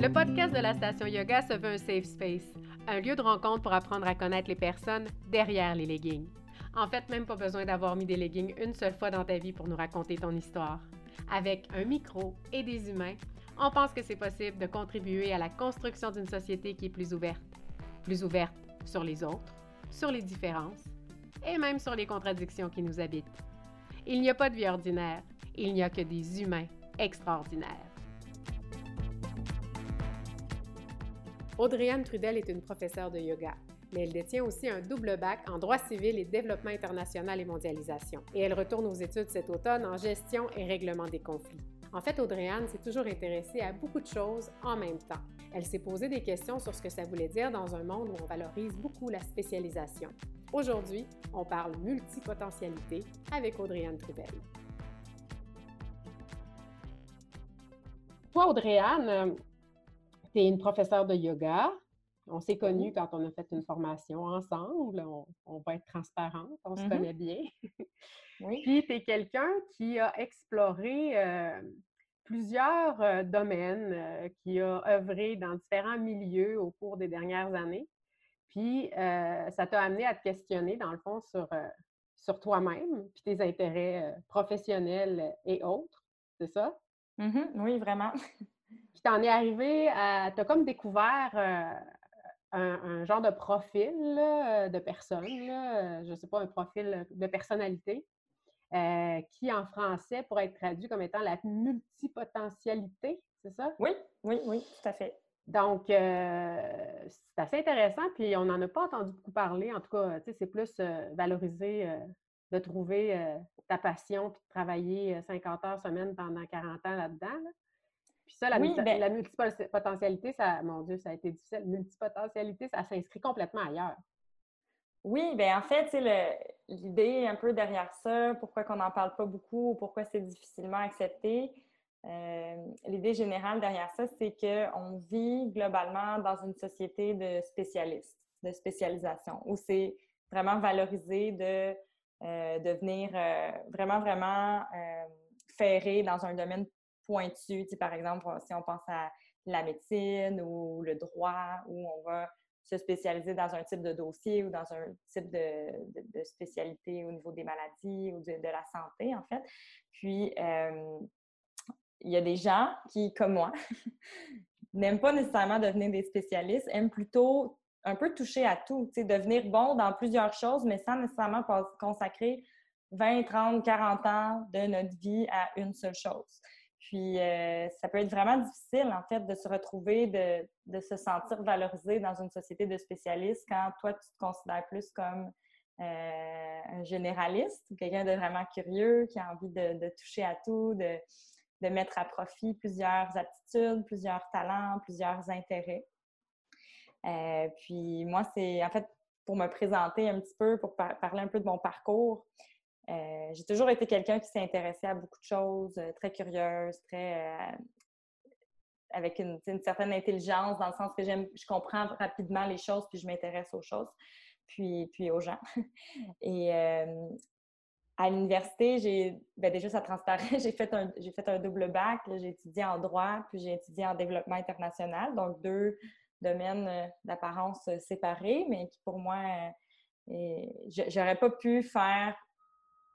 Le podcast de la station yoga se veut un safe space, un lieu de rencontre pour apprendre à connaître les personnes derrière les leggings. En fait, même pas besoin d'avoir mis des leggings une seule fois dans ta vie pour nous raconter ton histoire. Avec un micro et des humains, on pense que c'est possible de contribuer à la construction d'une société qui est plus ouverte. Plus ouverte sur les autres, sur les différences et même sur les contradictions qui nous habitent. Il n'y a pas de vie ordinaire, il n'y a que des humains extraordinaires. Audrey-Anne Trudel est une professeure de yoga, mais elle détient aussi un double bac en droit civil et développement international et mondialisation. Et elle retourne aux études cet automne en gestion et règlement des conflits. En fait, Audrey-Anne s'est toujours intéressée à beaucoup de choses en même temps. Elle s'est posé des questions sur ce que ça voulait dire dans un monde où on valorise beaucoup la spécialisation. Aujourd'hui, on parle multipotentialité avec Audrey-Anne Trudel. Toi, Audrey-Anne, tu es une professeure de yoga. On s'est connus quand on a fait une formation ensemble. On, va être transparente, on se mm-hmm. connaît bien. oui. Puis, tu es quelqu'un qui a exploré euh, plusieurs euh, domaines, euh, qui a œuvré dans différents milieux au cours des dernières années. Puis, ça t'a amené à te questionner, dans le fond, sur, sur toi-même, puis tes intérêts professionnels et autres. C'est ça? Mm-hmm. Oui, vraiment. Puis tu en es arrivé à. Tu as comme découvert euh, un, genre de profil euh, de personne, euh, je ne sais pas, un profil de personnalité, qui en français pourrait être traduit comme étant la multipotentialité, c'est ça? Oui, oui, oui, tout à fait. Donc, c'est assez intéressant, puis on n'en a pas entendu beaucoup parler. En tout cas, c'est plus valorisé de trouver ta passion puis de travailler 50 heures semaine pendant 40 ans là-dedans. Là. Puis ça, la, ben la multipotentialité, ça, mon Dieu, ça a été difficile. Multipotentialité, ça s'inscrit complètement ailleurs. Oui, bien en fait, l'idée un peu derrière ça, pourquoi qu'on n'en parle pas beaucoup, pourquoi c'est difficilement accepté, euh, l'idée générale derrière ça, c'est qu'on vit globalement dans une société de spécialistes, de spécialisation, où c'est vraiment valorisé de euh, devenir euh, vraiment, vraiment ferré dans un domaine pointu. par exemple, si on pense à la médecine ou le droit, où on va se spécialiser dans un type de dossier ou dans un type de, spécialité au niveau des maladies ou de, la santé, en fait. Puis, euh, il y a des gens qui, comme moi, n'aiment pas nécessairement devenir des spécialistes, aiment plutôt un peu toucher à tout, devenir bon dans plusieurs choses, mais sans nécessairement consacrer 20, 30, 40 ans de notre vie à une seule chose. Puis, euh, ça peut être vraiment difficile, en fait, de se retrouver, de, se sentir valorisé dans une société de spécialistes quand toi, tu te considères plus comme euh, un généraliste ou quelqu'un de vraiment curieux qui a envie de, toucher à tout, de, mettre à profit plusieurs aptitudes, plusieurs talents, plusieurs intérêts. Euh, puis, moi, c'est en fait pour me présenter un petit peu, pour parler un peu de mon parcours. Euh, j'ai toujours été quelqu'un qui s'est intéressé à beaucoup de choses, euh, très curieuse, très euh, avec une, certaine intelligence, dans le sens que j'aime, je comprends rapidement les choses, puis je m'intéresse aux choses, puis, puis aux gens. Et à l'université, ben déjà ça transparaît, j'ai fait un j'ai fait un double bac, j'ai étudié en droit, puis j'ai étudié en développement international, donc deux domaines d'apparence séparés, mais qui pour moi j'aurais pas pu faire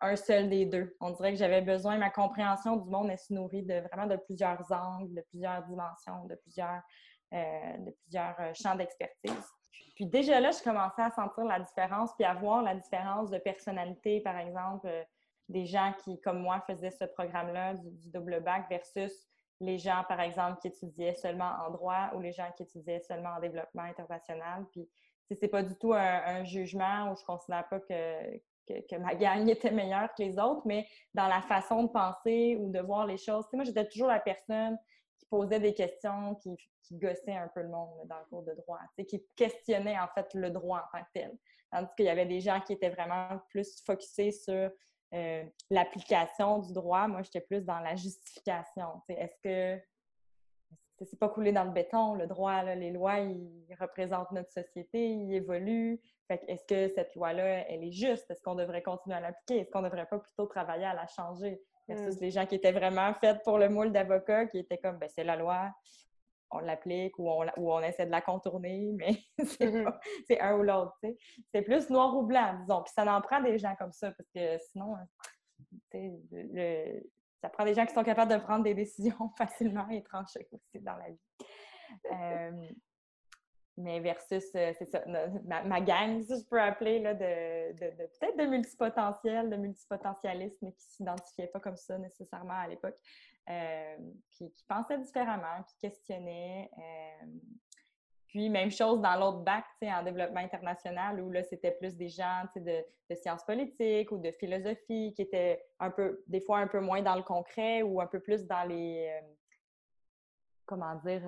un seul des deux. On dirait que j'avais besoin, ma compréhension du monde, elle se nourrit de vraiment de plusieurs angles, de plusieurs dimensions, de plusieurs, euh, de plusieurs euh, champs d'expertise. Puis déjà là, je commençais à sentir la différence, puis à voir la différence de personnalité, par exemple, euh, des gens qui, comme moi, faisaient ce programme-là du, double bac versus les gens, par exemple, qui étudiaient seulement en droit ou les gens qui étudiaient seulement en développement international. Puis, c'est pas du tout un, un, jugement où je considère pas que, que, ma gang était meilleure que les autres, mais dans la façon de penser ou de voir les choses. moi, j'étais toujours la personne qui posait des questions, qui, gossait un peu le monde dans le cours de droit, qui questionnait en fait le droit en tant que tel. Tandis qu'il y avait des gens qui étaient vraiment plus focusés sur euh, l'application du droit. Moi, j'étais plus dans la justification. Est-ce que c'est pas coulé dans le béton, le droit, les lois, ils représentent notre société, ils évoluent. est-ce que cette loi-là, elle est juste? Est-ce qu'on devrait continuer à l'appliquer? Est-ce qu'on ne devrait pas plutôt travailler à la changer? Versus mm. les gens qui étaient vraiment faits pour le moule d'avocat, qui étaient comme, ben c'est la loi, on l'applique ou on, ou on essaie de la contourner, mais mm-hmm. c'est un ou l'autre. C'est plus noir ou blanc, disons. Puis ça en prend des gens comme ça, parce que sinon, le, ça prend des gens qui sont capables de prendre des décisions facilement et trancher aussi dans la vie. Euh, mais versus, euh, c'est ça, ma, gang, si je peux appeler, là, de, peut-être de multipotentiels, de multipotentialistes, mais qui ne s'identifiaient pas comme ça nécessairement à l'époque, euh, qui, pensaient différemment, qui questionnaient. Puis, même chose dans l'autre bac, en développement international, où là, c'était plus des gens de, sciences politiques ou de philosophie qui étaient un peu, des fois un peu moins dans le concret ou un peu plus dans les, comment dire,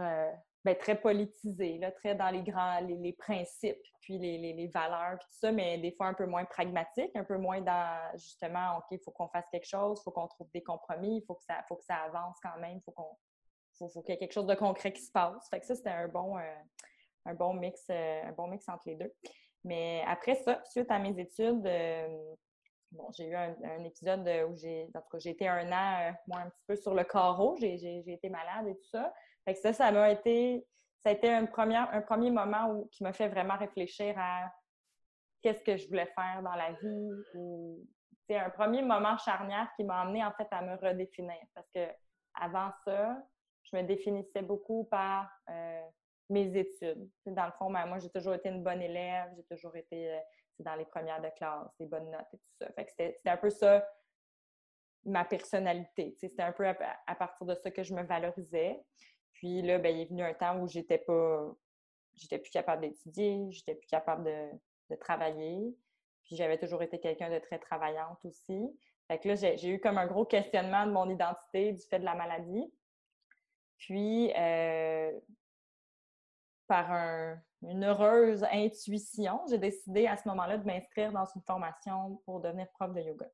ben, très politisé, là, très dans les grands les, principes, puis les, les, valeurs, puis tout ça, mais des fois un peu moins pragmatique, un peu moins dans justement, OK, il faut qu'on fasse quelque chose, il faut qu'on trouve des compromis, il faut que ça, faut que ça avance quand même, il faut qu'on faut, qu'il y ait quelque chose de concret qui se passe. Fait que ça, c'était un bon, euh, un bon mix, euh, un bon mix entre les deux. Mais après ça, suite à mes études, euh, bon, j'ai eu un, épisode où j'ai, été un an, moi, un petit peu sur le carreau, j'ai été malade et tout ça. Fait que ça, ça m'a été, ça a été un premier, un premier moment où, qui m'a fait vraiment réfléchir à qu'est-ce que je voulais faire dans la vie. c'est un premier moment charnière qui m'a amené en fait à me redéfinir parce que avant ça, je me définissais beaucoup par euh, mes études. Dans le fond, ben, moi, j'ai toujours été une bonne élève, j'ai toujours été euh, dans les premières de classe, des bonnes notes et tout ça. Fait que c'était un peu ça ma personnalité. C'était un peu à, partir de ça que je me valorisais. Puis là, ben, il est venu un temps où j'étais pas. J'étais plus capable d'étudier, j'étais plus capable de, travailler. Puis j'avais toujours été quelqu'un de très travaillante aussi. Fait que là, j'ai eu comme un gros questionnement de mon identité du fait de la maladie. Puis, euh, par une heureuse intuition, j'ai décidé à ce moment-là de m'inscrire dans une formation pour devenir prof de yoga.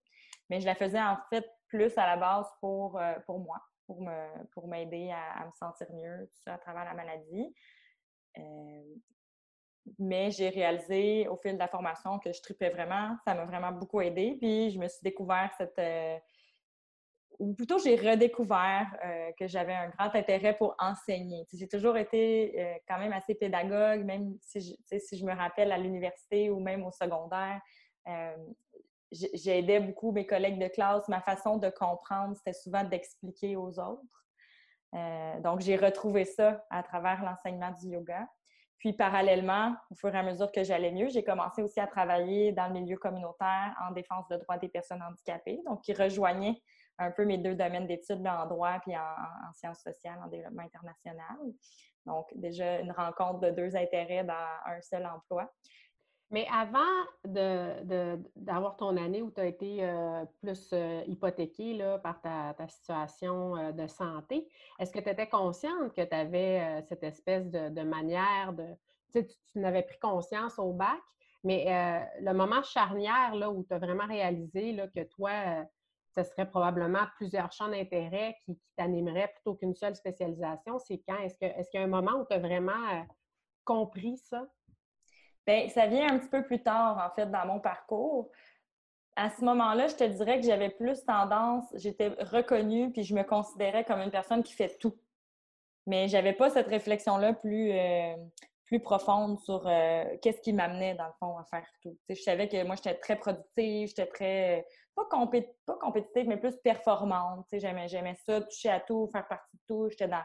Mais je la faisais en fait plus à la base pour, euh, pour moi pour me pour m'aider à, me sentir mieux, à travers la maladie. Euh, mais j'ai réalisé au fil de la formation que je tripais vraiment. Ça m'a vraiment beaucoup aidé. Puis je me suis découvert cette. Euh, ou plutôt, j'ai redécouvert euh, que j'avais un grand intérêt pour enseigner. J'ai toujours été quand même assez pédagogue, même si je, si je me rappelle à l'université ou même au secondaire j'aidais beaucoup mes collègues de classe. Ma façon de comprendre, c'était souvent d'expliquer aux autres. Euh, donc, j'ai retrouvé ça à travers l'enseignement du yoga. Puis, parallèlement, au fur et à mesure que j'allais mieux, j'ai commencé aussi à travailler dans le milieu communautaire en défense des droits des personnes handicapées, donc qui rejoignait un peu mes deux domaines d'études, en droit puis en, sciences sociales, en développement international. Donc, déjà une rencontre de deux intérêts dans un seul emploi. Mais avant d'avoir ton année où tu as été euh, plus euh, hypothéquée là, par ta, situation euh, de santé, est-ce que tu étais consciente que tu avais cette espèce de, manière de. Tu, tu n'avais pris conscience au bac, mais le moment charnière là, où tu as vraiment réalisé là, que toi, ce serait probablement plusieurs champs d'intérêt qui, t'animeraient plutôt qu'une seule spécialisation, c'est quand? Est-ce qu'il y a un moment où tu as vraiment compris ça? Bien, ça vient un petit peu plus tard, en fait, dans mon parcours. À ce moment-là, je te dirais que j'avais plus tendance, j'étais reconnue, puis je me considérais comme une personne qui fait tout. Mais j'avais pas cette réflexion-là plus, euh, plus profonde sur euh, qu'est-ce qui m'amenait, dans le fond, à faire tout. je savais que moi, j'étais très productive, j'étais très, pas, pas compétitive, mais plus performante. J'aimais, ça, toucher à tout, faire partie de tout. J'étais dans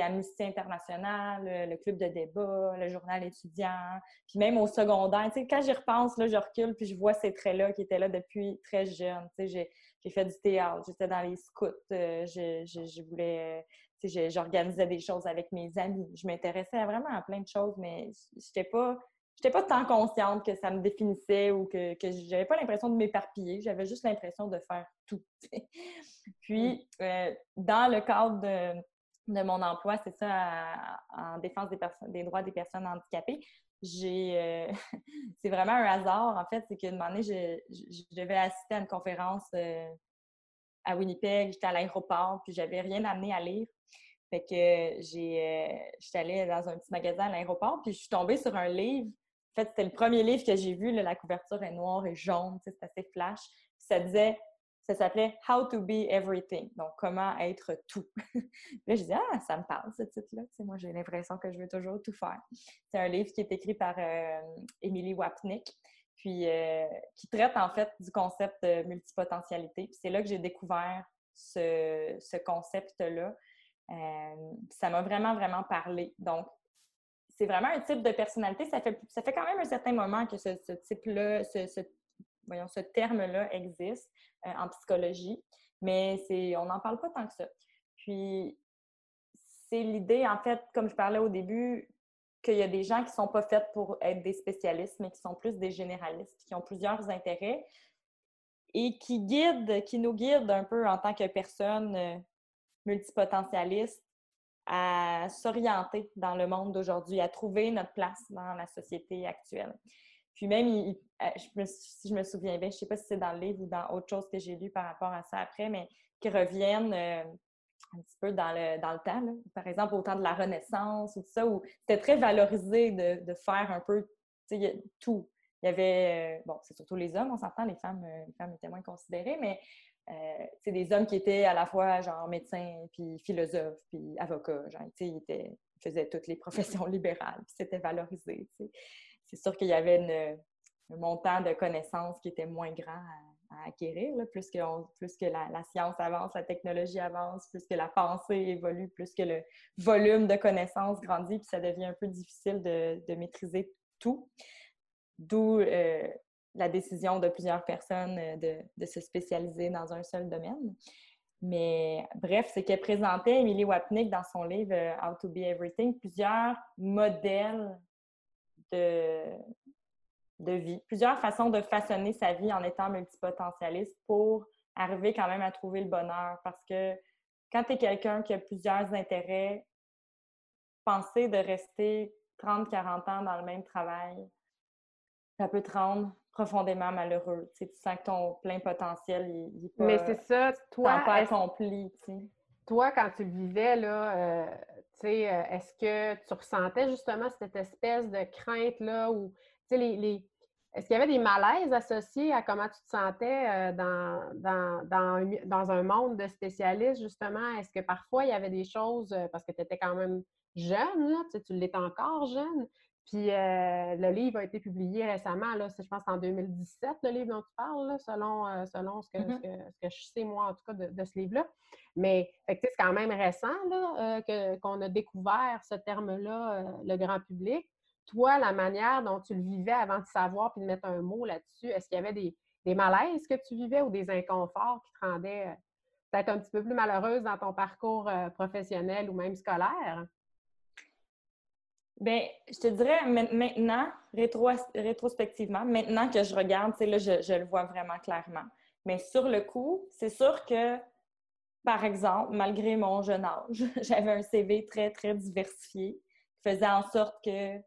Amnesty International, le, club de débat, le journal étudiant, puis même au secondaire. quand j'y repense, là, je recule, puis je vois ces traits-là qui étaient là depuis très jeune. J'ai fait du théâtre, j'étais dans les scouts, euh, je, voulais... J'organisais des choses avec mes amis. Je m'intéressais vraiment à plein de choses, mais j'étais pas j'étais pas tant consciente que ça me définissait ou que, que j'avais pas l'impression de m'éparpiller. J'avais juste l'impression de faire tout. Puis, euh, dans le cadre de, de mon emploi, c'est ça, en défense des, des droits des personnes handicapées. J'ai, euh, c'est vraiment un hasard, en fait, c'est qu'une année, je, je, devais assister à une conférence euh, à Winnipeg, j'étais à l'aéroport, puis j'avais rien amené à lire. Fait que j'ai, euh, j'étais allée dans un petit magasin à l'aéroport, puis je suis tombée sur un livre. En fait, c'était le premier livre que j'ai vu, la couverture est noire et jaune, c'est assez flash. ça disait ça s'appelait How to Be Everything, donc comment être tout. là, je disais, ah, ça me parle ce titre-là. moi, j'ai l'impression que je veux toujours tout faire. C'est un livre qui est écrit par euh, Emily Wapnick, puis euh, qui traite en fait du concept de multipotentialité. Puis c'est là que j'ai découvert ce, ce concept-là. Euh, ça m'a vraiment, vraiment parlé. Donc, c'est vraiment un type de personnalité. Ça fait, ça fait quand même un certain moment que ce, type-là, ce, voyons, ce terme-là existe euh, en psychologie, mais on n'en parle pas tant que ça. Puis, c'est l'idée, en fait, comme je parlais au début, qu'il y a des gens qui ne sont pas faits pour être des spécialistes, mais qui sont plus des généralistes, qui ont plusieurs intérêts et qui guident, qui nous guident un peu en tant que personnes euh, multipotentialistes à s'orienter dans le monde d'aujourd'hui, à trouver notre place dans la société actuelle. Puis même, euh, si je me souviens bien, je ne sais pas si c'est dans le livre ou dans autre chose que j'ai lu par rapport à ça après, mais qui reviennent euh, un petit peu dans le, dans le temps. Par exemple, au temps de la Renaissance ou tout ça, où c'était très valorisé de, de, faire un peu tout. Il y avait, euh, bon, c'est surtout les hommes, on s'entend, les femmes, les femmes étaient moins considérées, mais c'est des hommes qui étaient à la fois genre médecins, puis philosophes, puis avocats. Genre, ils, étaient, faisaient toutes les professions libérales, puis c'était valorisé. C'est sûr qu'il y avait un montant de connaissances qui était moins grand acquérir. Plus que, la, science avance, la technologie avance, plus que la pensée évolue, plus que le volume de connaissances grandit, puis ça devient un peu difficile de, maîtriser tout. D'où euh, la décision de plusieurs personnes euh, de, de, se spécialiser dans un seul domaine. Mais bref, c'est qu'elle présentait, Emily Wapnick, dans son livre euh, How to Be Everything, plusieurs modèles de, de vie, plusieurs façons de façonner sa vie en étant multipotentialiste pour arriver quand même à trouver le bonheur. Parce que quand tu es quelqu'un qui a plusieurs intérêts, penser de rester 30-40 ans dans le même travail, ça peut te rendre profondément malheureux. Tu, sens que ton plein potentiel, il, pas, Mais c'est ça, toi, pas accompli. Toi, quand tu le vivais, là, euh, sais, euh, est-ce que tu ressentais justement cette espèce de crainte-là ou, les, les... est-ce qu'il y avait des malaises associés à comment tu te sentais euh, dans, dans, dans, dans, un monde de spécialistes, justement? Est-ce que parfois il y avait des choses, parce que tu étais quand même jeune, là, tu l'étais encore jeune, puis euh, le livre a été publié récemment, là, je pense en 2017, le livre dont tu parles, selon, euh, selon ce, que, mm-hmm. ce, que, je sais, moi, en tout cas, de, ce livre-là. Mais c'est quand même récent là, euh, qu'on a découvert ce terme-là, le grand public. Toi, la manière dont tu le vivais avant de savoir puis de mettre un mot là-dessus, est-ce qu'il y avait des, des, malaises que tu vivais ou des inconforts qui te rendaient peut-être un petit peu plus malheureuse dans ton parcours professionnel ou même scolaire? Bien, je te dirais maintenant, rétrospectivement, maintenant que je regarde, là, je, je le vois vraiment clairement. Mais sur le coup, c'est sûr que, par exemple, malgré mon jeune âge, j'avais un CV très, très diversifié qui faisait en sorte que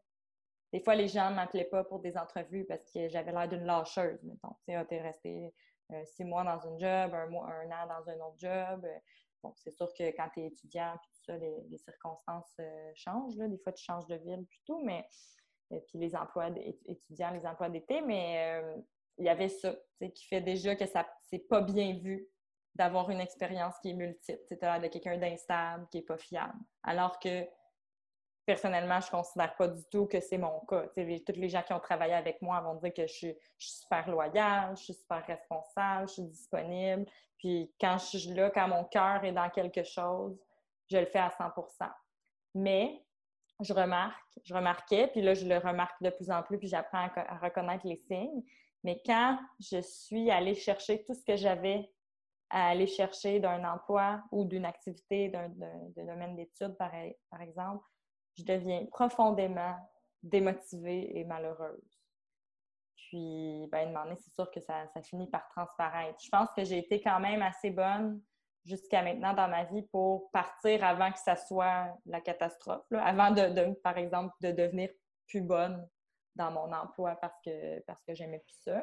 des fois, les gens ne m'appelaient pas pour des entrevues parce que j'avais l'air d'une lâcheuse, mettons. Tu sais, resté euh, six mois dans un job, un, mois, un an dans un autre job. Bon, c'est sûr que quand tu es étudiant, les, circonstances euh, changent. Des fois, tu changes de ville plutôt, mais euh, puis les emplois étudiants, les emplois d'été, mais euh, il y avait ça, qui fait déjà que ça c'est pas bien vu d'avoir une expérience qui est multiple, c'est-à-dire de quelqu'un d'instable, qui n'est pas fiable. Alors que personnellement, je ne considère pas du tout que c'est mon cas. tous les gens qui ont travaillé avec moi vont dire que je suis, super loyale, je suis super responsable, je suis disponible. Puis quand je suis là, quand mon cœur est dans quelque chose, je le fais à 100% Mais je remarque, je remarquais, puis là, je le remarque de plus en plus, puis j'apprends à, reconnaître les signes. Mais quand je suis allée chercher tout ce que j'avais à aller chercher d'un emploi ou d'une activité, d'un domaine d'études, par exemple, je deviens profondément démotivée et malheureuse. Puis, ben, demander, c'est sûr que ça, ça, finit par transparaître. Je pense que j'ai été quand même assez bonne jusqu'à maintenant dans ma vie pour partir avant que ça soit la catastrophe, avant de, par exemple, de devenir plus bonne dans mon emploi parce que, parce que j'aimais plus ça.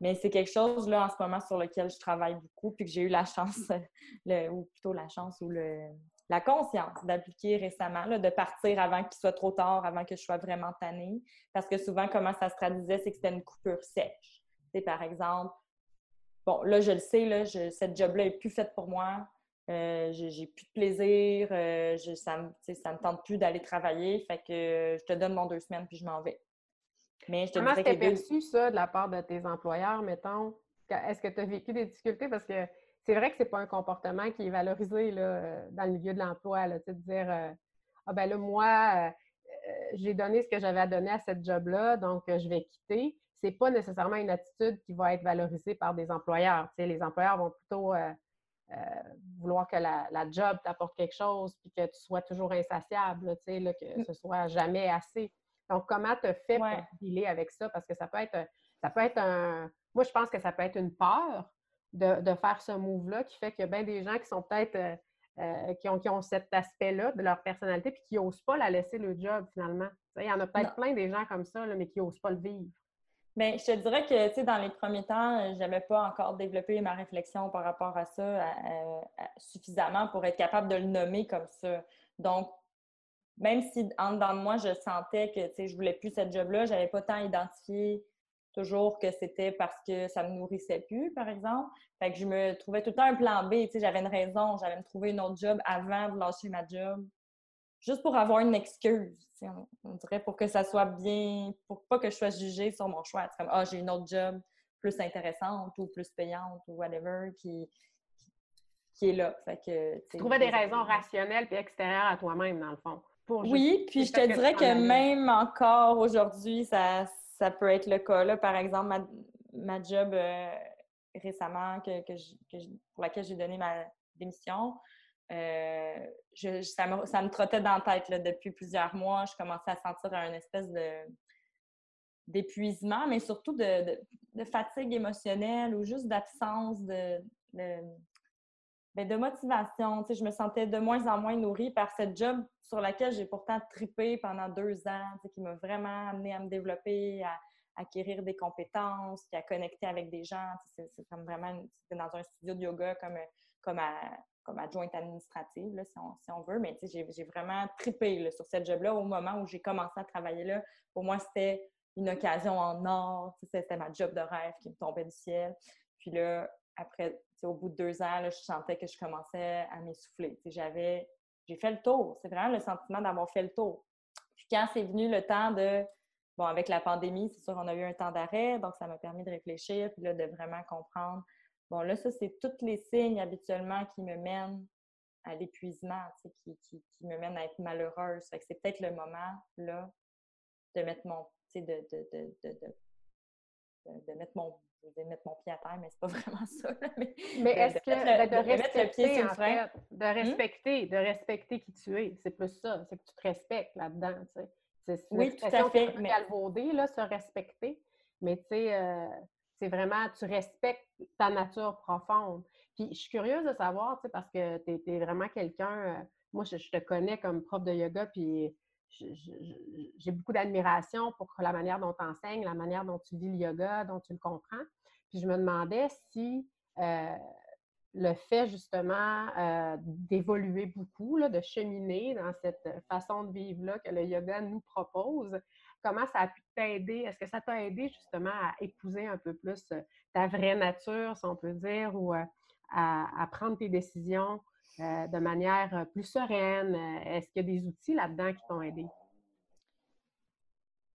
Mais c'est quelque chose, là, en ce moment, sur lequel je travaille beaucoup, puis que j'ai eu la chance, ou plutôt la chance ou le, la conscience d'appliquer récemment, de partir avant qu'il soit trop tard, avant que je sois vraiment tannée. Parce que souvent, comment ça se traduisait, c'est que c'était une coupure sèche. C'est par exemple, bon, là, je le sais, là, cette job-là est plus faite pour moi. Euh, j'ai plus de plaisir, euh, ça, me, ça me tente plus d'aller travailler, fait que je te donne mon deux semaines puis je m'en vais. Mais je te Comment c'était perçu ça de la part de tes employeurs, mettons? Est-ce que tu as vécu des difficultés? Parce que c'est vrai que c'est pas un comportement qui est valorisé là, dans le milieu de l'emploi, de dire euh, Ah ben là, moi, j'ai donné ce que j'avais à donner à cette job-là, donc je vais quitter. C'est pas nécessairement une attitude qui va être valorisée par des employeurs. les employeurs vont plutôt euh, vouloir que la, job t'apporte quelque chose, puis que tu sois toujours insatiable, là, que mm. ce soit jamais assez. Donc, comment te fais pour dealer avec ça? Parce que ça peut être, ça peut être un... Moi, je pense que ça peut être une peur de, faire ce move-là qui fait que bien des gens qui sont peut-être... Euh, euh, qui, ont, qui ont cet aspect-là de leur personnalité puis qui n'osent pas la laisser le job finalement. Il y en a peut-être plein des gens comme ça, mais qui n'osent pas le vivre. Bien, je te dirais que, tu sais, dans les premiers temps, je n'avais pas encore développé ma réflexion par rapport à ça suffisamment pour être capable de le nommer comme ça. Donc, même si en dedans de moi, je sentais que, tu sais, je voulais plus cette job-là, j'avais pas tant identifié toujours que c'était parce que ça me nourrissait plus, par exemple. Fait que je me trouvais tout le temps un plan B, tu sais, j'avais une raison, j'allais me trouver une autre job avant de lâcher ma job juste pour avoir une excuse, on, dirait, pour que ça soit bien, pour pas que je sois jugée sur mon choix. C'est comme, ah, j'ai une autre job plus intéressante ou plus payante ou whatever qui, qui, est là. Fait que, tu trouvais des raisons rationnelles et extérieures à toi-même, dans le fond. oui, puis je te dirais que, même encore aujourd'hui, ça, ça peut être le cas. Là, par exemple, ma, ma job euh, récemment que, pour laquelle j'ai donné ma démission, euh, ça, me, trottait dans la tête depuis plusieurs mois. Je commençais à sentir un espèce de d'épuisement, mais surtout de, fatigue émotionnelle ou juste d'absence de, de, ben, motivation. je me sentais de moins en moins nourrie par cette job sur laquelle j'ai pourtant tripé pendant deux ans, qui m'a vraiment amené à me développer, à, acquérir des compétences, puis à connecter avec des gens. C'est comme vraiment, dans un studio de yoga comme, comme comme adjointe administrative, là, si, on, si, on, veut. Mais j'ai vraiment tripé sur cette job-là au moment où j'ai commencé à travailler là. Pour moi, c'était une occasion en or. C'était ma job de rêve qui me tombait du ciel. Puis là, après, au bout de deux ans, là, je sentais que je commençais à m'essouffler. J'avais, j'ai fait le tour. C'est vraiment le sentiment d'avoir fait le tour. Puis quand c'est venu le temps de, bon, avec la pandémie, c'est sûr, on a eu un temps d'arrêt, donc ça m'a permis de réfléchir, puis là, de vraiment comprendre Bon, là, ça, c'est tous les signes habituellement qui me mènent à l'épuisement, qui, qui, qui, me mènent à être malheureuse. Fait que c'est peut-être le moment, là, de mettre mon, de, de, de mettre mon de mettre mon pied à terre, mais c'est pas vraiment ça. Mais, mais est-ce que ben, de, respecter, en fait, de hum? respecter, de respecter qui tu es, c'est plus ça, c'est que tu te respectes là-dedans, tu sais. C'est oui, tout à fait. Mais... là, se respecter, mais tu sais, euh, c'est vraiment, tu respectes ta nature profonde. Puis je suis curieuse de savoir, tu sais, parce que tu es, vraiment quelqu'un, euh, moi je, te connais comme prof de yoga, puis j'ai beaucoup d'admiration pour la manière dont tu enseignes, la manière dont tu vis le yoga, dont tu le comprends. Puis je me demandais si euh, le fait justement euh, d'évoluer beaucoup, là, de cheminer dans cette façon de vivre-là que le yoga nous propose, comment ça a pu t'aider? Est-ce que ça t'a aidé justement à épouser un peu plus euh, ta vraie nature, si on peut dire, ou à, prendre tes décisions euh, de manière plus sereine? Est-ce qu'il y a des outils là-dedans qui t'ont aidé?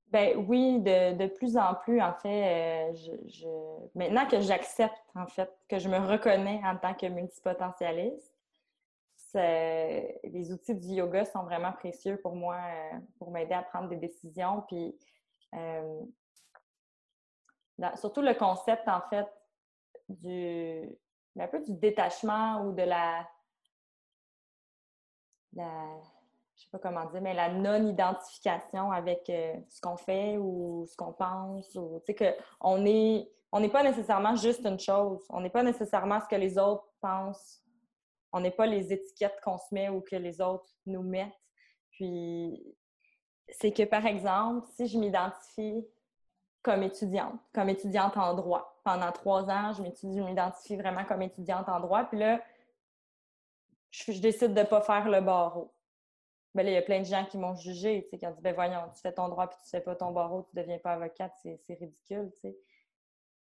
Ben oui, de, plus en plus, en fait, je, maintenant que j'accepte, en fait, que je me reconnais en tant que multipotentialiste, les outils du yoga sont vraiment précieux pour moi, euh, pour m'aider à prendre des décisions. Puis, euh, surtout le concept, en fait, du, un peu du détachement ou de la, la je sais pas comment dire, mais la non-identification avec euh, ce qu'on fait ou ce qu'on pense. Tu sais, est, on n'est pas nécessairement juste une chose. On n'est pas nécessairement ce que les autres pensent on n'est pas les étiquettes qu'on se met ou que les autres nous mettent. Puis, c'est que, par exemple, si je m'identifie comme étudiante, comme étudiante en droit, pendant trois ans, je m'identifie vraiment comme étudiante en droit, puis là, je, décide de ne pas faire le barreau. Ben il y a plein de gens qui m'ont jugé, qui ont dit, ben voyons, tu fais ton droit puis tu fais pas ton barreau, tu deviens pas avocate, c'est ridicule, tu sais.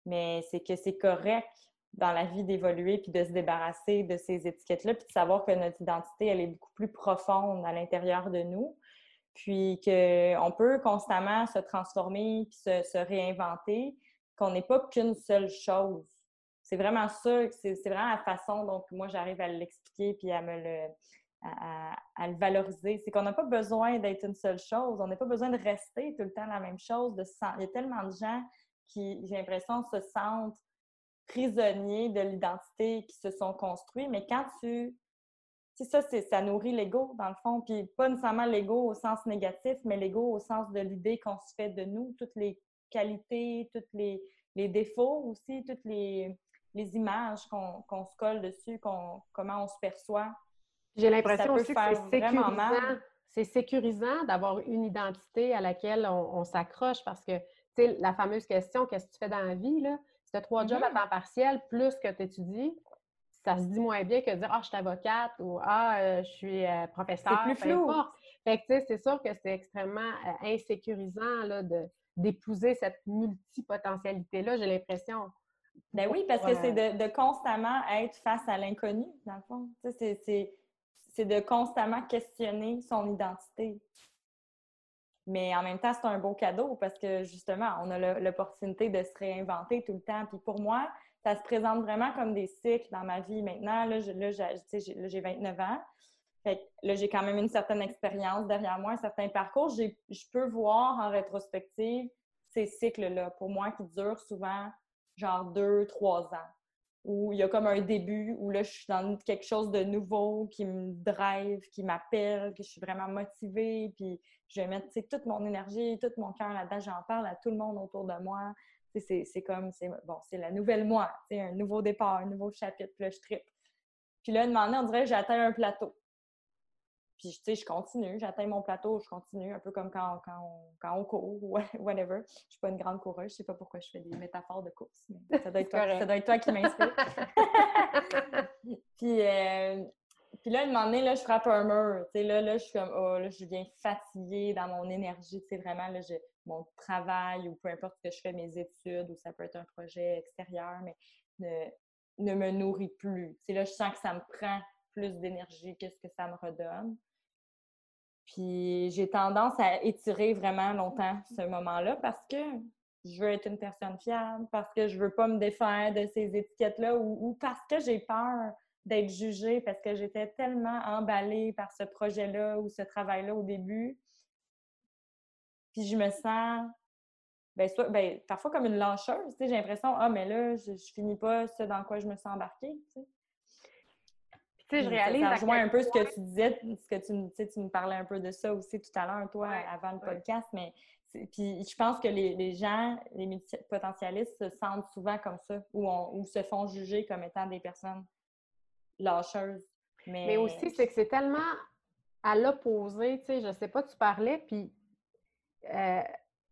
Mais c'est que c'est correct dans la vie d'évoluer puis de se débarrasser de ces étiquettes-là, puis de savoir que notre identité, elle est beaucoup plus profonde à l'intérieur de nous, puis qu'on peut constamment se transformer puis se, réinventer, qu'on n'est pas qu'une seule chose. C'est vraiment ça, c'est vraiment la façon dont moi j'arrive à l'expliquer puis à me le, à, le valoriser. C'est qu'on n'a pas besoin d'être une seule chose. On n'a pas besoin de rester tout le temps la même chose. De Il y a tellement de gens qui, j'ai l'impression, se sentent prisonniers de l'identité qui se sont construits. Mais quand tu... Ça, ça nourrit l'ego, dans le fond. Puis pas nécessairement l'ego au sens négatif, mais l'ego au sens de l'idée qu'on se fait de nous, toutes les qualités, tous les, les défauts aussi, toutes les, les images qu'on se colle dessus, comment on se perçoit. J'ai l'impression aussi que c'est sécurisant. C'est sécurisant d'avoir une identité à laquelle on, s'accroche parce que, tu sais, la fameuse question, qu'est-ce que tu fais dans la vie, là? Si tu as trois jobs à mm-hmm. temps partiel plus que tu étudies, ça se dit moins bien que de dire Ah, je suis avocate ou Ah, euh, je suis euh, professeur. C'est plus flou. Fait que, tu sais, c'est sûr que c'est extrêmement euh, insécurisant là, d'épouser cette multipotentialité-là, j'ai l'impression. Ben oui, parce que c'est de, de, constamment être face à l'inconnu, dans le fond. C'est de constamment questionner son identité. Mais en même temps, c'est un beau cadeau parce que justement, on a l'opportunité de se réinventer tout le temps. Puis pour moi, ça se présente vraiment comme des cycles dans ma vie. Maintenant, là, j'ai 29 ans. Fait là, j'ai quand même une certaine expérience derrière moi, un certain parcours. Je peux voir en rétrospective ces cycles-là, pour moi, qui durent souvent genre deux, trois ans où il y a comme un début, où là, je suis dans quelque chose de nouveau qui me drive, qui m'appelle, que je suis vraiment motivée, puis je vais mettre toute mon énergie, tout mon cœur là-dedans, j'en parle à tout le monde autour de moi. C'est comme, bon, c'est la nouvelle moi, un nouveau départ, un nouveau chapitre, puis là, je tripe. Puis là, donné, on dirait que j'atteins un plateau. Puis, tu sais, je continue, j'atteins mon plateau, je continue, un peu comme quand, quand, on, quand on court ou whatever. Je suis pas une grande coureuse, je sais pas pourquoi je fais des métaphores de course, mais ça doit être, toi, ça doit être toi qui m'inspire. puis, euh, puis là, un moment donné, là, je frappe un mur. Tu sais, là, là, je suis comme, oh, là, je viens fatiguée dans mon énergie. Tu sais, vraiment, là, j'ai mon travail ou peu importe ce que je fais, mes études ou ça peut être un projet extérieur, mais ne, ne me nourrit plus. Tu sais, là, je sens que ça me prend plus d'énergie que ce que ça me redonne. Puis j'ai tendance à étirer vraiment longtemps ce moment-là parce que je veux être une personne fiable, parce que je veux pas me défaire de ces étiquettes-là ou, parce que j'ai peur d'être jugée parce que j'étais tellement emballée par ce projet-là ou ce travail-là au début. Puis je me sens ben, ben parfois comme une lâcheuse. J'ai l'impression, ah, mais là, je, je, finis pas ce dans quoi je me sens embarquée je réalise. Ça, rejoint un peu ce que tu disais, ce que tu, tu me parlais un peu de ça aussi tout à l'heure, toi, avant le podcast, mais puis je pense que les, les gens, les potentialistes se sentent souvent comme ça, ou, ou se font juger comme étant des personnes lâcheuses. Mais, mais aussi, c'est que c'est tellement à l'opposé, tu sais, je sais pas, tu parlais, puis euh,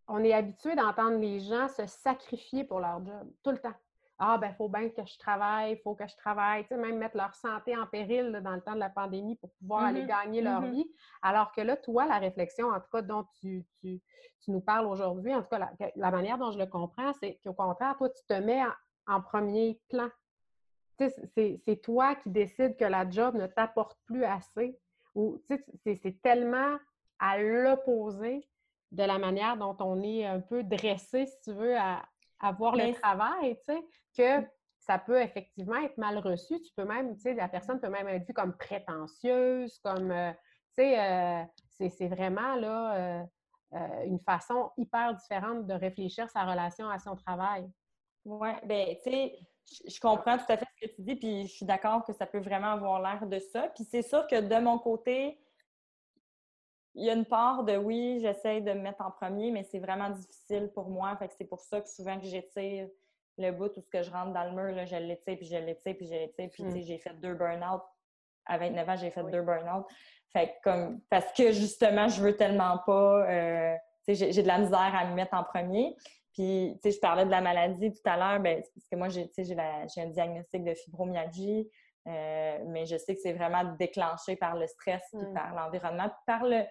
on est habitué d'entendre les gens se sacrifier pour leur job, tout le temps ah, ben, il faut bien que je travaille, il faut que je travaille, tu sais, même mettre leur santé en péril dans le temps de la pandémie pour pouvoir aller mmh gagner leur mmh vie. Alors que là, toi, la réflexion, en tout cas, dont tu, tu, nous parles aujourd'hui, en tout cas, la, manière dont je le comprends, c'est qu'au contraire, toi, tu te mets en, premier plan. Tu sais, c'est toi qui décides que la job ne t'apporte plus assez. Ou, tu sais, c'est tellement à l'opposé de la manière dont on est un peu dressé, si tu veux, à, avoir le travail, tu sais, que mmh. ça peut effectivement être mal reçu. Tu peux même, tu sais, la personne peut même être vue comme prétentieuse, comme, euh, tu sais, euh, c'est vraiment là euh, une façon hyper différente de réfléchir sa relation à son travail. Oui, bien, tu sais, je comprends tout à fait ce que tu dis, puis je suis d'accord que ça peut vraiment avoir l'air de ça. Puis c'est sûr que de mon côté, il y a une part de oui, j'essaie de me mettre en premier, mais c'est vraiment difficile pour moi. Fait que c'est pour ça que souvent que j'étire le bout tout ce que je rentre dans le mur, là, je l'étire, puis je l'étire, puis je l'étire. Puis, mmh. j'ai fait deux burn-out. À 29 ans, j'ai fait deux burn-out. Fait comme, parce que justement, je veux tellement pas. Euh, j'ai de la misère à me mettre en premier. Puis, tu sais, je parlais de la maladie tout à l'heure, ben, parce que moi, j'ai un diagnostic de fibromyalgie. Euh, mais je sais que c'est vraiment déclenché par le stress, puis mmh. par l'environnement, par le,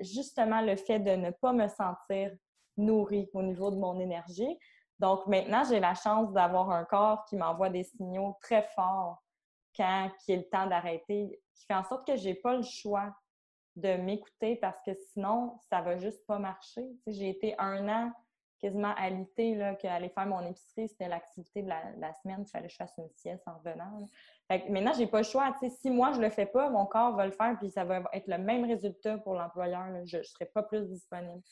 justement le fait de ne pas me sentir nourrie au niveau de mon énergie. Donc maintenant, j'ai la chance d'avoir un corps qui m'envoie des signaux très forts quand il est temps d'arrêter, qui fait en sorte que je n'ai pas le choix de m'écouter parce que sinon, ça va juste pas marcher. j'ai été un an quasiment alité, là, qu'aller faire mon épicerie, c'était l'activité de la, semaine, il fallait que je fasse une sieste en revenant. Fait que maintenant, j'ai pas le choix. si moi, je le fais pas, mon corps va le faire, puis ça va être le même résultat pour l'employeur. Je ne serai pas plus disponible.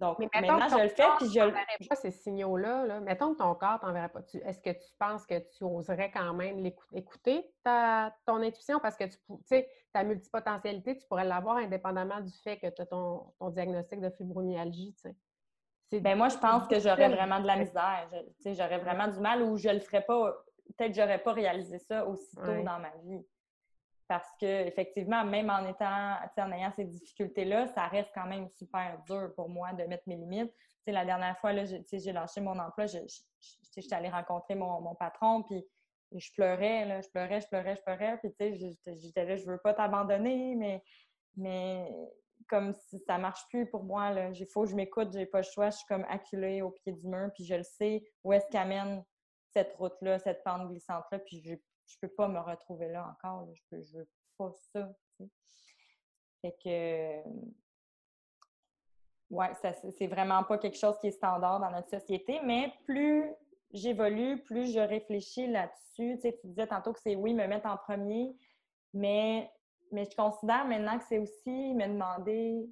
Donc, maintenant, je le fais, puis je le... pas ces signaux-là. Là. Mettons que ton corps t'enverrait pas. Est-ce que tu penses que tu oserais quand même écouter ta, ton intuition? Parce que tu sais, ta multipotentialité, tu pourrais l'avoir indépendamment du fait que tu as ton, ton, diagnostic de fibromyalgie, tu sais. Ben moi, je pense que j'aurais vraiment de la misère. J'aurais vraiment du mal ou je le ferais pas. Peut-être que j'aurais pas réalisé ça aussitôt dans ma vie. Parce que effectivement, même en étant, en ayant ces difficultés-là, ça reste quand même super dur pour moi de mettre mes limites. la dernière fois, j'ai lâché mon emploi, je, suis allée rencontrer mon, patron, puis je pleurais, là, je pleurais, je pleurais, je pleurais, puis tu sais, j'étais là, je veux pas t'abandonner, mais, mais comme si ça marche plus pour moi. Il faut que je m'écoute, j'ai pas le choix. Je suis comme acculée au pied du mur, puis je le sais où est-ce qu'amène cette route-là, cette pente glissante-là, puis je, je peux pas me retrouver là encore. Je, peux, veux pas ça. Fait que ouais, c'est vraiment pas quelque chose qui est standard dans notre société, mais plus j'évolue, plus je réfléchis là-dessus. Tu, sais, tu disais tantôt que c'est oui, me mettre en premier, mais mais je considère maintenant que c'est aussi me demander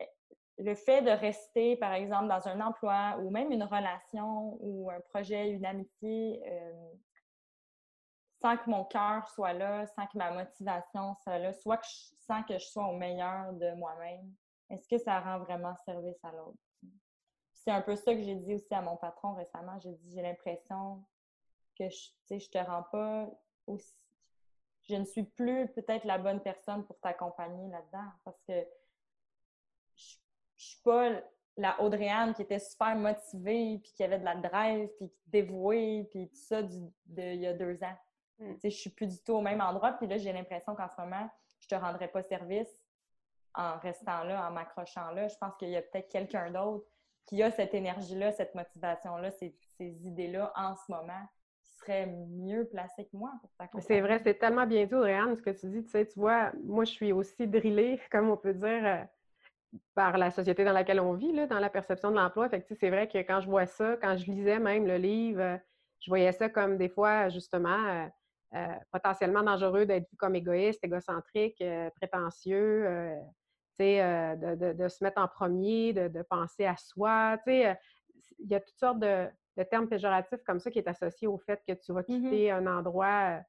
eh, le fait de rester, par exemple, dans un emploi ou même une relation ou un projet, une amitié, sans que mon cœur soit là, sans que ma motivation soit là, soit que je, sans que je sois au meilleur de moi-même, est-ce que ça rend vraiment service à l'autre? C'est un peu ça que j'ai dit aussi à mon patron récemment. J'ai dit, j'ai l'impression que je, je te rends pas aussi je ne suis plus peut-être la bonne personne pour t'accompagner là-dedans parce que je, ne suis pas la Audrey-Anne qui était super motivée, puis qui avait de la drive, puis dévouée, puis tout ça du, de, il y a deux ans. Mm. Je suis plus du tout au même endroit, puis là, j'ai l'impression qu'en ce moment, je te rendrai pas service en restant là, en m'accrochant là. Je pense qu'il y a peut-être quelqu'un d'autre qui a cette énergie-là, cette motivation-là, ces idées-là en ce moment serait mieux placé que moi pour t'accompagner. C'est vrai, c'est tellement bien dit, Réane, ce que tu dis. Tu sais, tu vois, moi, je suis aussi drillée, comme on peut dire, euh, par la société dans laquelle on vit, là, dans la perception de l'emploi. Fait que, c'est vrai que quand je vois ça, quand je lisais même le livre, euh, je voyais ça comme des fois, justement, euh, potentiellement dangereux d'être vu comme égoïste, égocentrique, prétentieux, de, de, se mettre en premier, de, penser à soi. Il y a toutes sortes de, le terme péjoratif comme ça qui est associé au fait que tu vas mmh quitter un endroit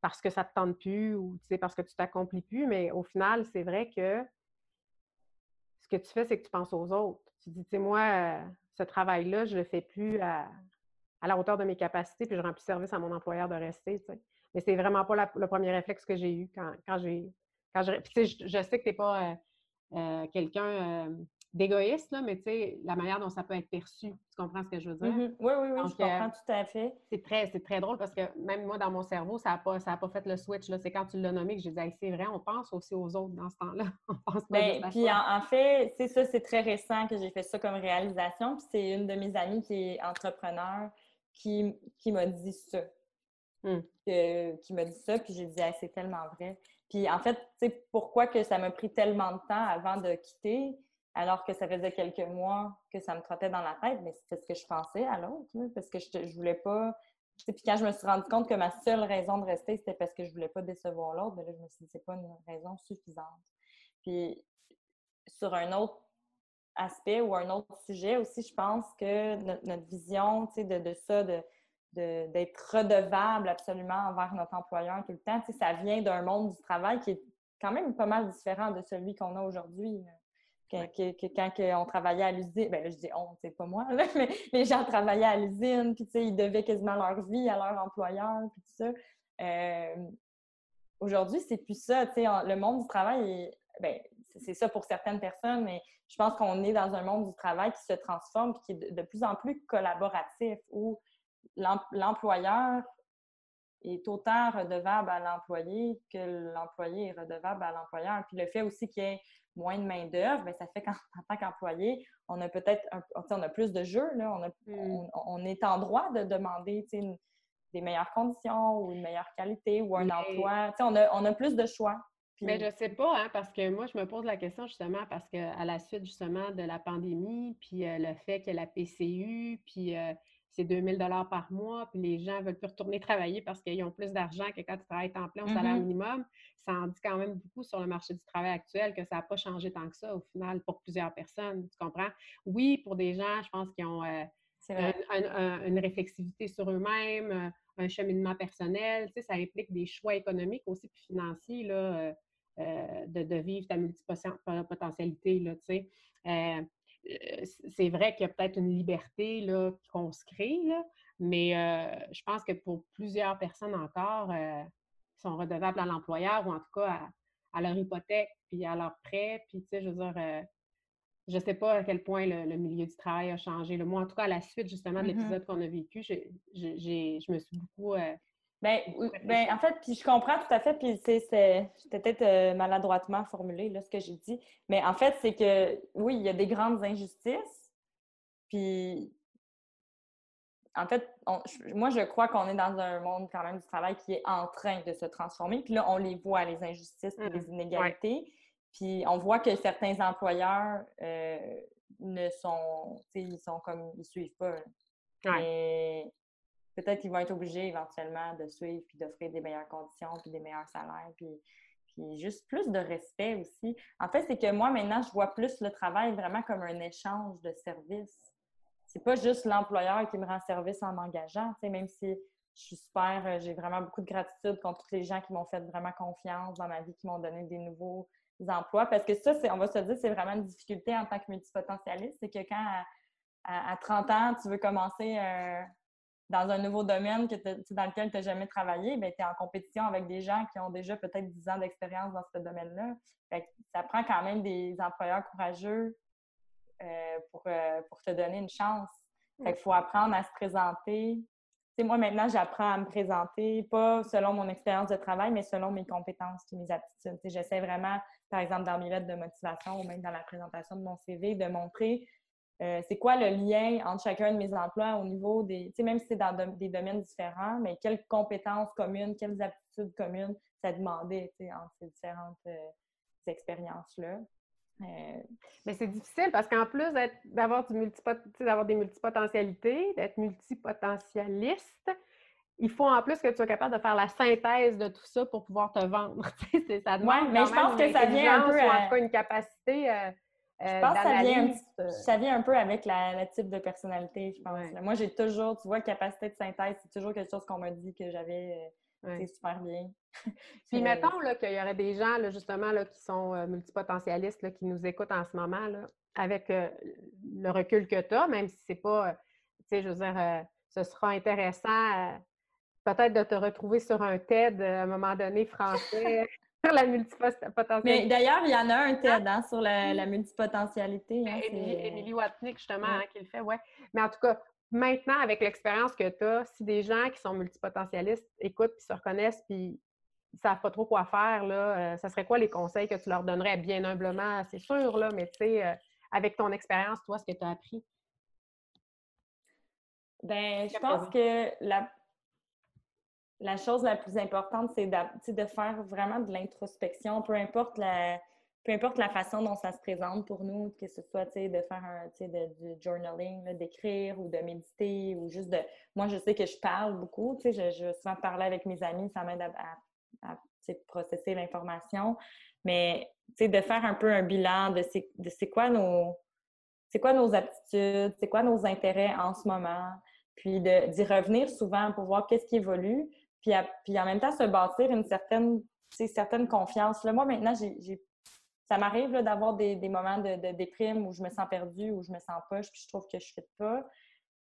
parce que ça ne te tente plus ou parce que tu t'accomplis plus. Mais au final, c'est vrai que ce que tu fais, c'est que tu penses aux autres. Tu dis, tu sais, moi, ce travail-là, je ne le fais plus à, la hauteur de mes capacités, puis je rends plus service à mon employeur de rester. Mais c'est vraiment pas le premier réflexe que j'ai eu quand, j'ai. Quand je, je, sais que tu n'es pas quelqu'un d'égoïste, mais tu sais, la manière dont ça peut être perçu. Tu comprends ce que je veux dire? Mm-hmm. Oui, oui, oui, je comprends euh, tout à fait. C'est très, très drôle parce que même moi, dans mon cerveau, ça n'a pas, pas fait le switch. C'est quand tu l'as nommé que j'ai dit, c'est vrai, on pense aussi aux autres dans ce temps-là. on pense pas ben, Puis en, fait, c'est ça, c'est très récent que j'ai fait ça comme réalisation. Puis c'est une de mes amies qui est entrepreneur qui, qui m'a dit ça. Hmm. qui m'a dit ça, puis j'ai dit, c'est tellement vrai. Puis en fait, tu sais, pourquoi que ça m'a pris tellement de temps avant de quitter? Alors que ça faisait quelques mois que ça me trottait dans la tête, mais c'est ce que je pensais à l'autre, parce que je, je voulais pas. Puis quand je me suis rendu compte que ma seule raison de rester, c'était parce que je voulais pas décevoir l'autre, ben là, je me suis dit, c'est pas une raison suffisante. Puis sur un autre aspect ou un autre sujet aussi, je pense que notre, vision, de, de ça, de d'être redevable absolument envers notre employeur tout le temps. Ça vient d'un monde du travail qui est quand même pas mal différent de celui qu'on a aujourd'hui. Que, quand on travaillait à l'usine, ben là, je dis on, c'est pas moi, mais les gens travaillaient à l'usine, puis ils devaient quasiment leur vie à leur employeur, puis tout ça. Euh, aujourd'hui, c'est plus ça, tu sais, le monde du travail, ben, c'est ça pour certaines personnes, mais je pense qu'on est dans un monde du travail qui se transforme, puis qui est de, plus en plus collaboratif, où l'employeur est autant redevable à l'employé que l'employé est redevable à l'employeur. Puis le fait aussi qu'il y ait moins de main-d'œuvre, ben, ça fait qu'en tant qu'employé, on a peut-être on a plus de jeux, là, on, mm. on, est en droit de demander des meilleures conditions ou une meilleure qualité ou un emploi. On a, on a plus de choix. Mais je sais pas, hein, parce que moi, je me pose la question justement parce qu'à la suite justement de la pandémie, puis euh, le fait que la PCU, puis euh, c'est 2000 dollars par mois, puis les gens veulent plus retourner travailler parce qu'ils ont plus d'argent que quand ils travaillent en plein au salaire mm-hmm. minimum, ça en dit quand même beaucoup sur le marché du travail actuel que ça n'a pas changé tant que ça au final pour plusieurs personnes, tu comprends? Oui, pour des gens, je pense qu'ils ont euh, une réflexivité sur eux-mêmes, un cheminement personnel, tu sais, ça implique des choix économiques aussi puis financiers, là, euh, de, vivre ta multipotentialité. Là, euh, euh, c'est vrai qu'il y a peut-être une liberté qu'on se crée, mais je pense que pour plusieurs personnes encore, sont redevables à l'employeur ou en tout cas à, leur hypothèque, puis à leur prêt. Puis, tu sais, je veux dire, je ne sais pas à quel point le, milieu du travail a changé. Moi, en tout cas, à la suite justement de mmh l'épisode qu'on a vécu, je me suis beaucoup ben, ben, en fait, puis je comprends tout à fait, puis c'est peut-être euh, maladroitement formulé, là, ce que j'ai dit. Mais en fait, c'est que, oui, il y a des grandes injustices, puis en fait, moi, je crois qu'on est dans un monde quand même du travail qui est en train de se transformer. Puis là, on les voit, les injustices et les mmh. inégalités. Puis on voit que certains employeurs euh, ne sont, ils sont comme, ils suivent pas. Mais peut-être qu'ils vont être obligés éventuellement de suivre puis d'offrir des meilleures conditions puis des meilleurs salaires puis, puis juste plus de respect aussi. En fait, c'est que moi, maintenant, je vois plus le travail vraiment comme un échange de services. C'est pas juste l'employeur qui me rend service en m'engageant, même si je suis super, euh, j'ai vraiment beaucoup de gratitude contre tous les gens qui m'ont fait vraiment confiance dans ma vie, qui m'ont donné des nouveaux emplois. Parce que ça, on va se dire, c'est vraiment une difficulté en tant que multipotentialiste. C'est que quand à, 30 ans, tu veux commencer un, dans un nouveau domaine que dans lequel tu n'as jamais travaillé, ben, tu es en compétition avec des gens qui ont déjà peut-être 10 ans d'expérience dans ce domaine-là. Ça prend quand même des employeurs courageux euh, pour, euh, pour, te donner une chance. Il faut apprendre à se présenter. moi, maintenant, j'apprends à me présenter, pas selon mon expérience de travail, mais selon mes compétences et mes aptitudes. J'essaie vraiment, par exemple, dans mes lettres de motivation ou même dans la présentation de mon CV, de montrer euh, c'est quoi le lien entre chacun de mes emplois au niveau des, tu sais, même si c'est dans des domaines différents, mais quelles compétences communes, quelles aptitudes communes ça demandait, tu sais, entre ces différentes euh, expériences-là. Euh, mais c'est difficile parce qu'en plus d'avoir d'avoir des multipotentialités, d'être multipotentialiste, il faut en plus que tu sois capable de faire la synthèse de tout ça pour pouvoir te vendre. ça demande mais je pense que ça vient un peu à... en tout cas une capacité je euh, pense que ça vient, un, euh. ça vient un peu avec la, le type de personnalité, je pense. Moi, j'ai toujours, tu vois, capacité de synthèse, c'est toujours quelque chose qu'on m'a dit que j'avais euh, super bien. Puis mettons qu'il y aurait des gens, là, justement, là, qui sont multipotentialistes, là, qui nous écoutent en ce moment, là, avec le recul que tu as, même si c'est pas, tu sais, je veux dire, ce sera intéressant peut-être de te retrouver sur un TED à un moment donné français. sur la multipotentialité. Mais d'ailleurs, il y en a un TED hein, sur la, multipotentialité. Hein, Émilie Watnick, justement, hein, qui le fait, ouais. Mais en tout cas, maintenant, avec l'expérience que tu as, si des gens qui sont multipotentialistes écoutent puis se reconnaissent puis ils ne savent pas trop quoi faire, là, euh, ça serait quoi les conseils que tu leur donnerais bien humblement? C'est sûr, là, mais tu sais, euh, avec ton expérience, toi, ce que tu as appris? Ben, je pense que la, la chose la plus importante, c'est de, faire vraiment de l'introspection, peu importe la peu importe la façon dont ça se présente pour nous, que ce soit de faire de, du journaling, d'écrire ou de méditer ou juste de... Moi, je sais que je parle beaucoup, je, je souvent parler avec mes amis, ça m'aide à, processer l'information, mais de faire un peu un bilan de c'est quoi nos... C'est quoi nos aptitudes, c'est quoi nos intérêts en ce moment, puis d'y revenir souvent pour voir qu'est-ce qui évolue, puis, en même temps, se bâtir une certaine, confiance. Moi, maintenant, ça m'arrive d'avoir des, moments de, déprime où je me sens perdue, où je me sens pas, puis je trouve que je ne fais pas.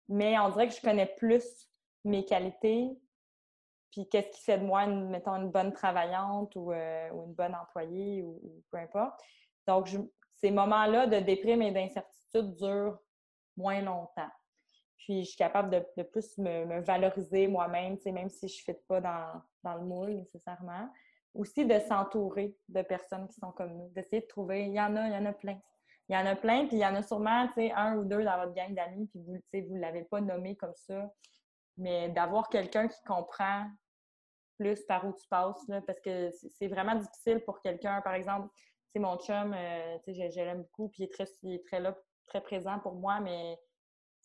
Mais on dirait que je connais plus mes qualités, puis qu'est-ce qui fait de moi, mettons, une bonne travaillante ou, euh, ou une bonne employée ou, peu importe. Donc, ces moments-là de déprime et d'incertitude durent moins longtemps. Puis je suis capable de, plus me, valoriser moi-même, même si je ne fit pas dans, dans, le moule nécessairement. Aussi de s'entourer de personnes qui sont comme nous, d'essayer de trouver. Il y en a, il y en a plein. Il y en a plein, puis il y en a sûrement un ou deux dans votre gang d'amis, puis vous ne l'avez pas nommé comme ça. Mais d'avoir quelqu'un qui comprend plus par où tu passes, parce que c'est vraiment difficile pour quelqu'un. Par exemple, mon chum, euh, je, l'aime beaucoup, puis il est très, il est très là, très présent pour moi, mais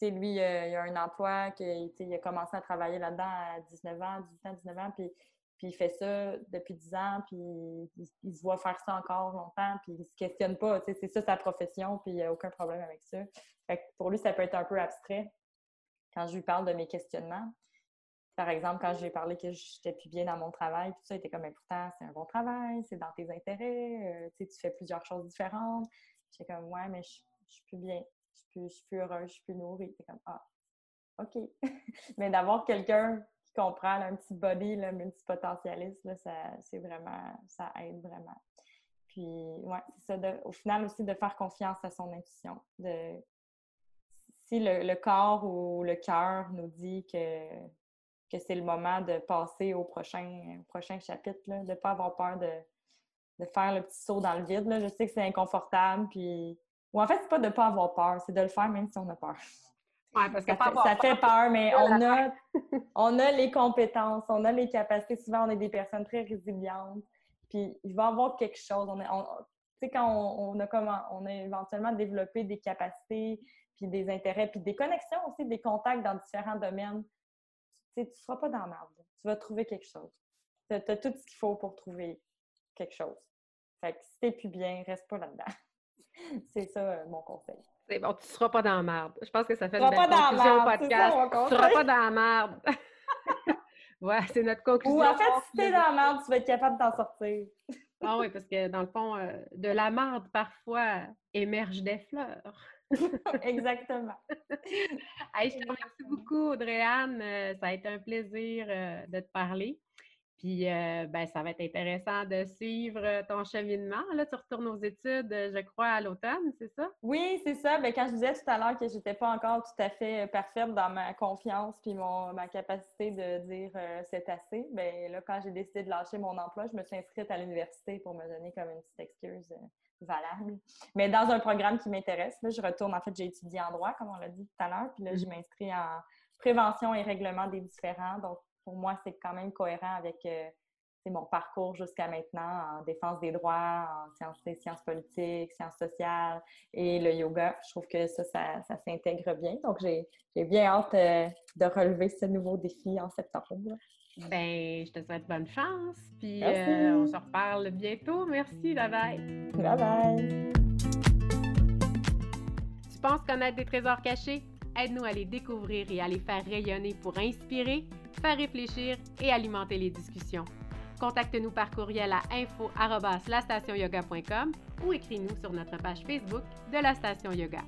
lui, il a un emploi, que, il a commencé à travailler là-dedans à 19 ans, 18 ans, 19 ans, puis, puis il fait ça depuis 10 ans, puis il, se voit faire ça encore longtemps, puis il se questionne pas, c'est ça sa profession, puis il n'y a aucun problème avec ça. pour lui, ça peut être un peu abstrait quand je lui parle de mes questionnements. Par exemple, quand j'ai parlé que j'étais plus bien dans mon travail, tout ça, il était comme, pourtant, c'est un bon travail, c'est dans tes intérêts, euh, tu fais plusieurs choses différentes. J'étais comme, ouais, mais je suis plus bien je suis plus heureuse, je suis plus nourrie. Comme, ah, OK. Mais d'avoir quelqu'un qui comprend un petit body, le multipotentialiste, là, ça, c'est vraiment, ça aide vraiment. Puis, ouais, c'est ça. au final aussi, de faire confiance à son intuition. De, si le, corps ou le cœur nous dit que, que c'est le moment de passer au prochain, prochain chapitre, là, de ne pas avoir peur de, de, faire le petit saut dans le vide. Là. Je sais que c'est inconfortable, puis ou en fait, c'est pas de ne pas avoir peur, c'est de le faire même si on a peur. Oui, parce que ça, fait, peur, mais on a, on a les compétences, on a les capacités. Souvent, on est des personnes très résilientes. Puis, il va y avoir quelque chose. On, tu sais, quand on, a comment, on a éventuellement développé des capacités, puis des intérêts, puis des connexions aussi, des contacts dans différents domaines, tu ne seras pas dans la merde. Tu vas trouver quelque chose. Tu as, tout ce qu'il faut pour trouver quelque chose. Fait que si t'es plus bien, reste pas là-dedans. C'est ça euh, mon conseil. C'est bon, tu ne seras pas dans la merde. Je pense que ça fait une belle conclusion au podcast. tu ne seras pas dans la merde. ouais, c'est notre conclusion. Ou en fait, si tu es dans la merde, tu vas être capable d'en sortir. ah oui, parce que dans le fond, euh, de la merde, parfois, émergent des fleurs. Exactement. je te remercie beaucoup, Audrey-Anne. Euh, ça a été un plaisir de te parler. Puis, euh, ben, ça va être intéressant de suivre euh, ton cheminement. Là, tu retournes aux études, euh, je crois, à l'automne, c'est ça? Oui, c'est ça. Bien, quand je disais tout à l'heure que je n'étais pas encore tout à fait parfaite dans ma confiance puis mon, ma capacité de dire c'est assez, bien, là, quand j'ai décidé de lâcher mon emploi, je me suis inscrite à l'université pour me donner comme une petite excuse valable. Mais dans un programme qui m'intéresse, là, je retourne, en fait, j'ai étudié en droit, comme on l'a dit tout à l'heure, puis là, je mmh. m'inscris en prévention et règlement des différends. Donc, pour moi, c'est quand même cohérent avec euh, mon parcours jusqu'à maintenant en défense des droits, en sciences, sciences politiques, sciences sociales et le yoga. Je trouve que ça, ça, s'intègre bien. Donc, j'ai bien hâte euh, de relever ce nouveau défi en septembre. Ben, je te souhaite bonne chance. Puis euh, on se reparle bientôt. Merci. Bye bye. Bye bye. Tu penses connaître des trésors cachés? Aide-nous à les découvrir et à les faire rayonner pour inspirer, faire réfléchir et alimenter les discussions. Contacte-nous par courriel à info.lastationyoga.com ou écris-nous sur notre page Facebook de la Station Yoga.